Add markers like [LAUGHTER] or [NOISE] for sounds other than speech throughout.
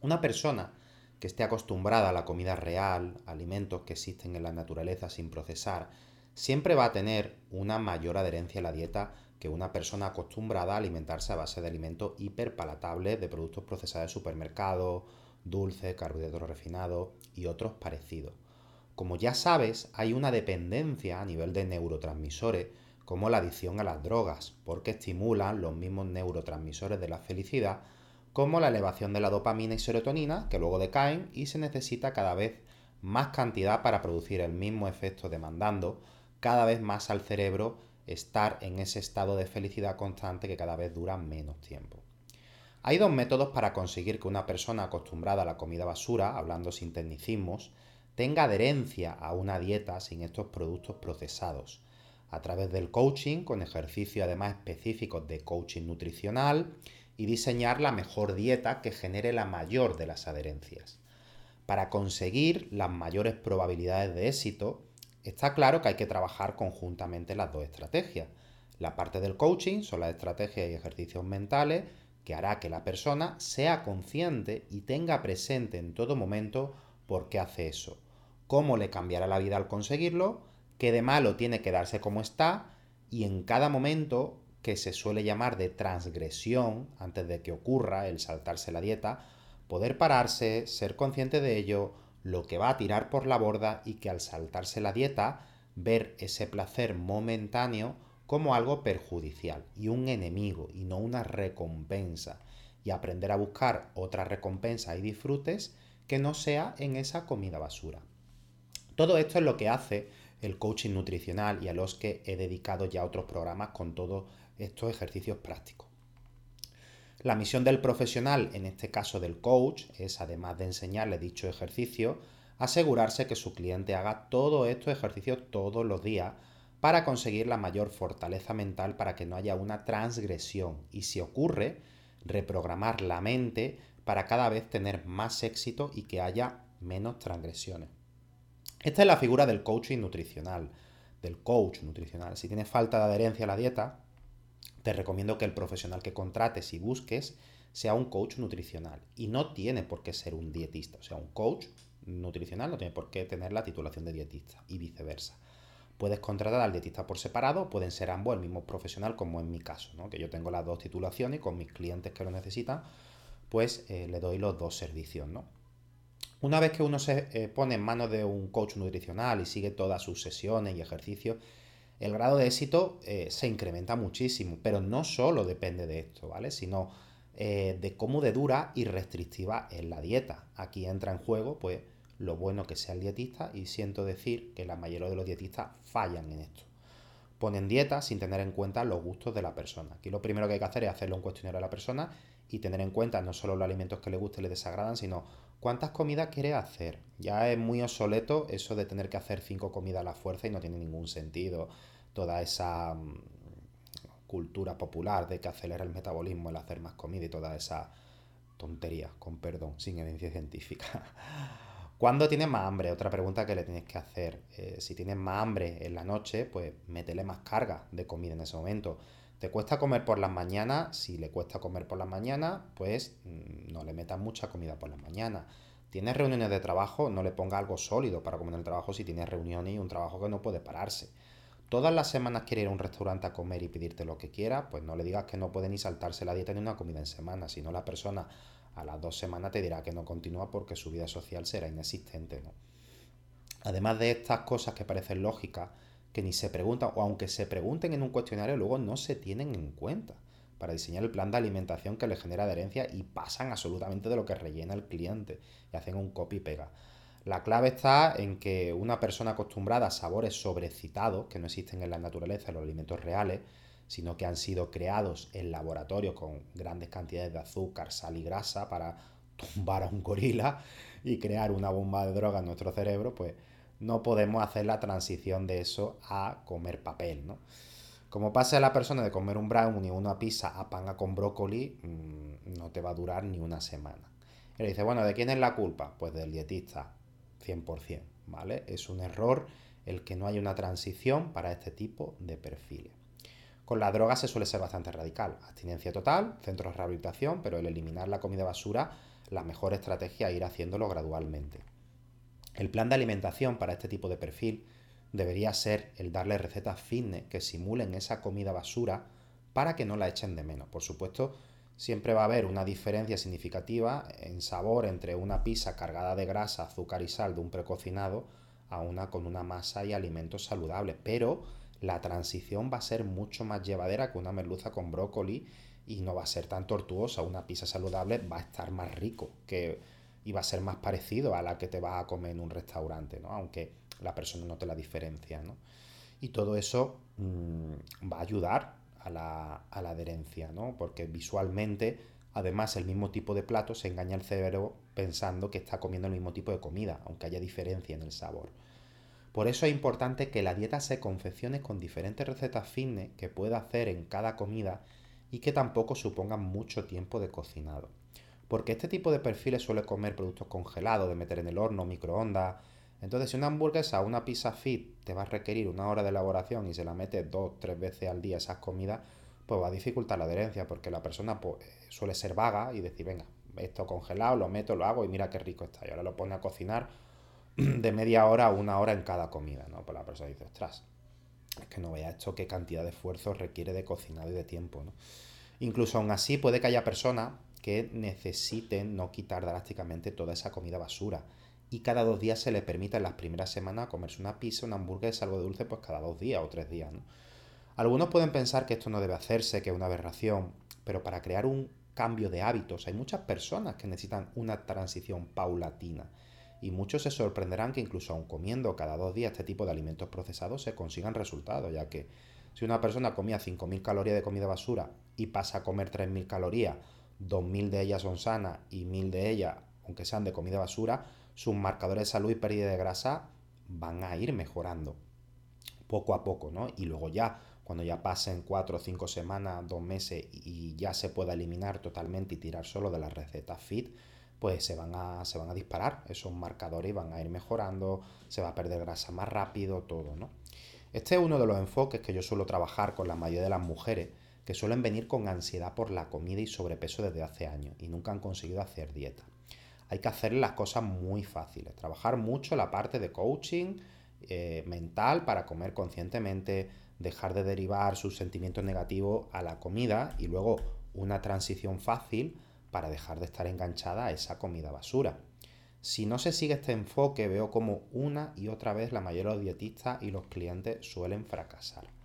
Una persona que esté acostumbrada a la comida real, alimentos que existen en la naturaleza sin procesar, siempre va a tener una mayor adherencia a la dieta que una persona acostumbrada a alimentarse a base de alimentos hiperpalatables, de productos procesados de supermercado, dulces, carbohidratos refinados y otros parecidos. Como ya sabes, hay una dependencia a nivel de neurotransmisores, como la adicción a las drogas, porque estimulan los mismos neurotransmisores de la felicidad como la elevación de la dopamina y serotonina, que luego decaen y se necesita cada vez más cantidad para producir el mismo efecto, demandando cada vez más al cerebro estar en ese estado de felicidad constante que cada vez dura menos tiempo. Hay dos métodos para conseguir que una persona acostumbrada a la comida basura, hablando sin tecnicismos, tenga adherencia a una dieta sin estos productos procesados. A través del coaching, con ejercicios además específicos de coaching nutricional y diseñar la mejor dieta que genere la mayor de las adherencias. Para conseguir las mayores probabilidades de éxito, está claro que hay que trabajar conjuntamente las dos estrategias. La parte del coaching son las estrategias y ejercicios mentales que hará que la persona sea consciente y tenga presente en todo momento por qué hace eso, cómo le cambiará la vida al conseguirlo, qué de malo tiene que darse como está y en cada momento que se suele llamar de transgresión antes de que ocurra el saltarse la dieta, poder pararse, ser consciente de ello, lo que va a tirar por la borda y que al saltarse la dieta, ver ese placer momentáneo como algo perjudicial y un enemigo y no una recompensa y aprender a buscar otra recompensa y disfrutes que no sea en esa comida basura. Todo esto es lo que hace el coaching nutricional y a los que he dedicado ya otros programas con todos estos ejercicios prácticos. La misión del profesional, en este caso del coach, es además de enseñarle dicho ejercicio, asegurarse que su cliente haga todos estos ejercicios todos los días para conseguir la mayor fortaleza mental para que no haya una transgresión y si ocurre, reprogramar la mente para cada vez tener más éxito y que haya menos transgresiones. Esta es la figura del coaching nutricional, del coach nutricional. Si tienes falta de adherencia a la dieta, te recomiendo que el profesional que contrates y busques sea un coach nutricional. Y no tiene por qué ser un dietista. O sea, un coach nutricional no tiene por qué tener la titulación de dietista y viceversa. Puedes contratar al dietista por separado, pueden ser ambos el mismo profesional, como en mi caso, ¿no? que yo tengo las dos titulaciones y con mis clientes que lo necesitan, pues eh, le doy los dos servicios. ¿no? Una vez que uno se eh, pone en manos de un coach nutricional y sigue todas sus sesiones y ejercicios, el grado de éxito eh, se incrementa muchísimo, pero no solo depende de esto, ¿vale? Sino eh, de cómo de dura y restrictiva es la dieta. Aquí entra en juego, pues, lo bueno que sea el dietista y siento decir que la mayoría de los dietistas fallan en esto. Ponen dieta sin tener en cuenta los gustos de la persona. Aquí lo primero que hay que hacer es hacerle un cuestionario a la persona y tener en cuenta no solo los alimentos que le gusten y le desagradan, sino cuántas comidas quiere hacer. Ya es muy obsoleto eso de tener que hacer cinco comidas a la fuerza y no tiene ningún sentido toda esa mm, cultura popular de que acelera el metabolismo el hacer más comida y toda esa tonterías, con perdón, sin evidencia científica. [LAUGHS] ¿Cuándo tienes más hambre? Otra pregunta que le tienes que hacer. Eh, si tienes más hambre en la noche, pues métele más carga de comida en ese momento. ¿Te cuesta comer por las mañanas? Si le cuesta comer por las mañanas, pues mm, no le metas mucha comida por las mañanas. ¿Tienes reuniones de trabajo? No le ponga algo sólido para comer en el trabajo si tienes reuniones y un trabajo que no puede pararse. Todas las semanas quiere ir a un restaurante a comer y pedirte lo que quiera, pues no le digas que no puede ni saltarse la dieta ni una comida en semana, si no la persona a las dos semanas te dirá que no continúa porque su vida social será inexistente. ¿no? Además de estas cosas que parecen lógicas, que ni se preguntan, o aunque se pregunten en un cuestionario, luego no se tienen en cuenta para diseñar el plan de alimentación que le genera adherencia y pasan absolutamente de lo que rellena el cliente y hacen un copy-pega. La clave está en que una persona acostumbrada a sabores sobrecitados, que no existen en la naturaleza, en los alimentos reales, sino que han sido creados en laboratorio con grandes cantidades de azúcar, sal y grasa para tumbar a un gorila y crear una bomba de droga en nuestro cerebro, pues no podemos hacer la transición de eso a comer papel, ¿no? Como pase a la persona de comer un brownie una pizza a panga con brócoli, mm, no te va a durar ni una semana. Le dice, bueno, ¿de quién es la culpa? Pues del dietista, 100%, ¿vale? Es un error el que no haya una transición para este tipo de perfiles. Con la droga se suele ser bastante radical. Abstinencia total, centros de rehabilitación, pero el eliminar la comida basura, la mejor estrategia es ir haciéndolo gradualmente. El plan de alimentación para este tipo de perfil debería ser el darle recetas fitness que simulen esa comida basura para que no la echen de menos. Por supuesto, siempre va a haber una diferencia significativa en sabor entre una pizza cargada de grasa, azúcar y sal de un precocinado a una con una masa y alimentos saludables, pero la transición va a ser mucho más llevadera que una merluza con brócoli y no va a ser tan tortuosa. Una pizza saludable va a estar más rico que, y va a ser más parecido a la que te vas a comer en un restaurante, ¿no? aunque la persona no te la diferencia. ¿no? Y todo eso mm, va a ayudar a la, a la adherencia, ¿no? porque visualmente, además, el mismo tipo de plato se engaña al cerebro pensando que está comiendo el mismo tipo de comida, aunque haya diferencia en el sabor. Por eso es importante que la dieta se confeccione con diferentes recetas fitness que pueda hacer en cada comida y que tampoco supongan mucho tiempo de cocinado. Porque este tipo de perfiles suele comer productos congelados, de meter en el horno, microondas. Entonces, si una hamburguesa o una pizza fit te va a requerir una hora de elaboración y se la mete dos, tres veces al día esas comidas, pues va a dificultar la adherencia porque la persona pues, suele ser vaga y decir, venga, esto congelado, lo meto, lo hago y mira qué rico está. Y ahora lo pone a cocinar [CLEARS THROAT] de media hora a una hora en cada comida, ¿no? Pues la persona dice, ostras, es que no vea esto qué cantidad de esfuerzo requiere de cocinado y de tiempo. Incluso aún así puede que haya personas que necesiten no quitar drásticamente toda esa comida basura y cada dos días se le permita en las primeras semanas comerse una pizza, una hamburguesa, algo de dulce, pues cada dos días o tres días, ¿no? Algunos pueden pensar que esto no debe hacerse, que es una aberración, pero para crear un cambio de hábitos hay muchas personas que necesitan una transición paulatina y muchos se sorprenderán que incluso aun comiendo cada dos días este tipo de alimentos procesados se consigan resultados, ya que si una persona comía 5.000 calorías de comida basura y pasa a comer 3.000 calorías, 2.000 de ellas son sanas y 1.000 de ellas, aunque sean de comida basura, sus marcadores de salud y pérdida de grasa van a ir mejorando poco a poco, ¿no? Y luego ya, cuando ya pasen 4 o 5 semanas, 2 meses y ya se pueda eliminar totalmente y tirar solo de la receta fit, pues se van, a, se van a disparar esos marcadores y van a ir mejorando, se va a perder grasa más rápido, todo, ¿no? Este es uno de los enfoques que yo suelo trabajar con la mayoría de las mujeres que suelen venir con ansiedad por la comida y sobrepeso desde hace años y nunca han conseguido hacer dieta. Hay que hacer las cosas muy fáciles, trabajar mucho la parte de coaching eh, mental para comer conscientemente, dejar de derivar sus sentimientos negativos a la comida y luego una transición fácil para dejar de estar enganchada a esa comida basura. Si no se sigue este enfoque, veo como una y otra vez la mayoría de los dietistas y los clientes suelen fracasar.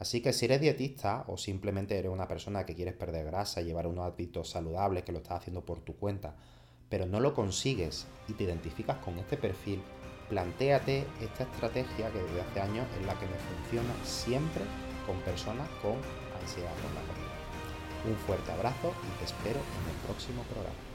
Así que si eres dietista o simplemente eres una persona que quieres perder grasa llevar unos hábitos saludables que lo estás haciendo por tu cuenta, pero no lo consigues y te identificas con este perfil, plantéate esta estrategia que desde hace años es la que me funciona siempre con personas con ansiedad por la comida. Un fuerte abrazo y te espero en el próximo programa.